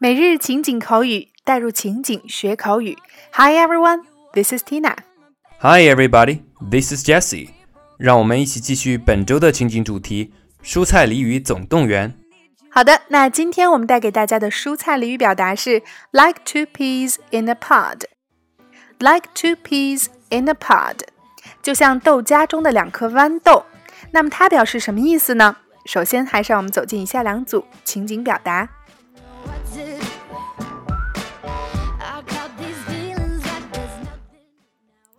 每日情景口语，带入情景学口语。Hi everyone, this is Tina. Hi everybody, this is Jessie. 让我们一起继续本周的情景主题——蔬菜俚语总动员。好的，那今天我们带给大家的蔬菜俚语表达是 “like two peas in a pod”。Like two peas in a pod，就像豆荚中的两颗豌豆。那么它表示什么意思呢？首先，还是让我们走进以下两组情景表达。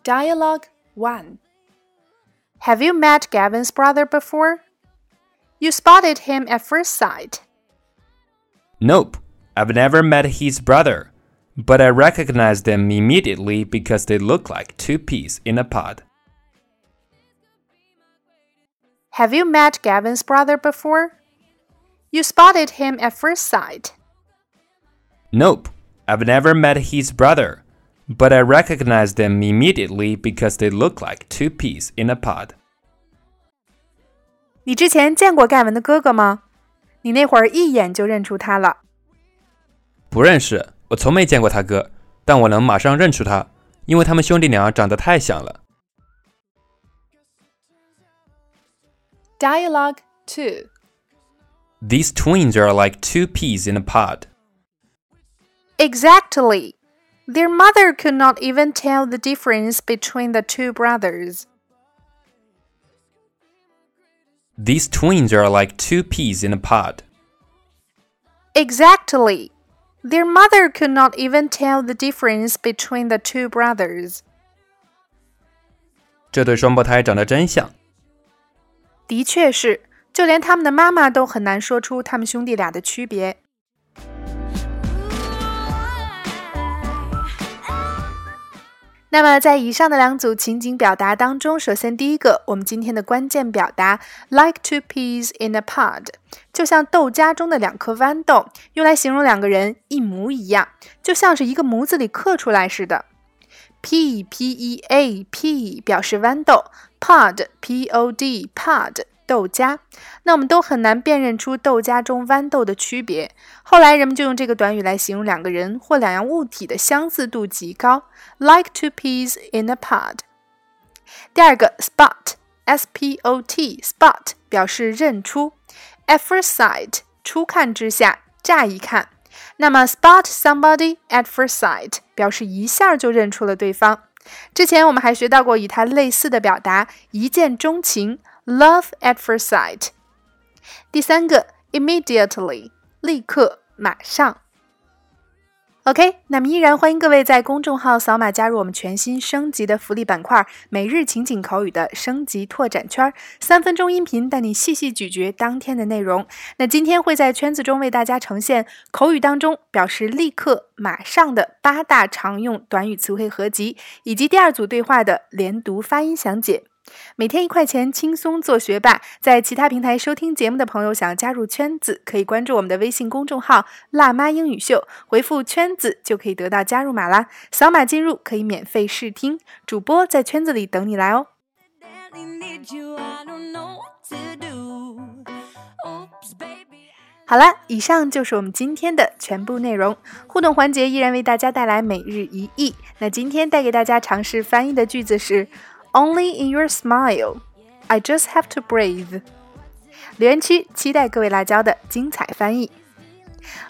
Dialogue 1 Have you met Gavin's brother before? You spotted him at first sight. Nope, I've never met his brother, but I recognized them immediately because they look like two peas in a pod. Have you met Gavin's brother before? You spotted him at first sight. Nope, I've never met his brother, but I recognized them immediately because they look like two peas in a pod. 你之前见过盖文的哥哥吗？你那会儿一眼就认出他了。不认识，我从没见过他哥，但我能马上认出他，因为他们兄弟俩长得太像了。 Dialogue 2 These twins are like two peas in a pod. Exactly. Their mother could not even tell the difference between the two brothers. These twins are like two peas in a pod. Exactly. Their mother could not even tell the difference between the two brothers. 这对双胞胎长得真像。 的确是，就连他们的妈妈都很难说出他们兄弟俩的区别。那么，在以上的两组情景表达当中，首先第一个，我们今天的关键表达 “like two peas in a pod”，就像豆荚中的两颗豌豆，用来形容两个人一模一样，就像是一个模子里刻出来似的。P p e a p 表示豌豆，pod p o d pod。豆荚，那我们都很难辨认出豆荚中豌豆的区别。后来人们就用这个短语来形容两个人或两样物体的相似度极高，like two peas in a pod。第二个，spot，s p o t，spot 表示认出，at first sight，初看之下，乍一看。那么 spot somebody at first sight 表示一下就认出了对方。之前我们还学到过与它类似的表达，一见钟情。Love at first sight。第三个，immediately，立刻，马上。OK，那么依然欢迎各位在公众号扫码加入我们全新升级的福利板块——每日情景口语的升级拓展圈，三分钟音频带你细细咀嚼当天的内容。那今天会在圈子中为大家呈现口语当中表示立刻、马上的八大常用短语词汇合集，以及第二组对话的连读发音详解。每天一块钱，轻松做学霸。在其他平台收听节目的朋友，想要加入圈子，可以关注我们的微信公众号“辣妈英语秀”，回复“圈子”就可以得到加入码啦。扫码进入可以免费试听，主播在圈子里等你来哦。好了，以上就是我们今天的全部内容。互动环节依然为大家带来每日一译。那今天带给大家尝试翻译的句子是。Only in your smile, I just have to breathe。留言区期待各位辣椒的精彩翻译。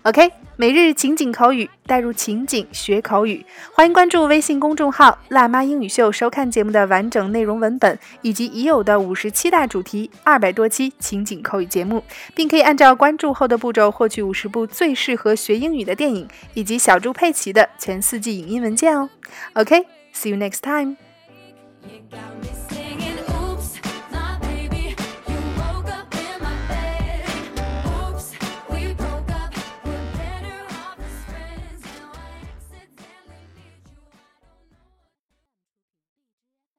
OK，每日情景口语，带入情景学口语。欢迎关注微信公众号“辣妈英语秀”，收看节目的完整内容文本，以及已有的五十七大主题、二百多期情景口语节目，并可以按照关注后的步骤获取五十部最适合学英语的电影，以及小猪佩奇的全四季影音文件哦。OK，see you next time。You got me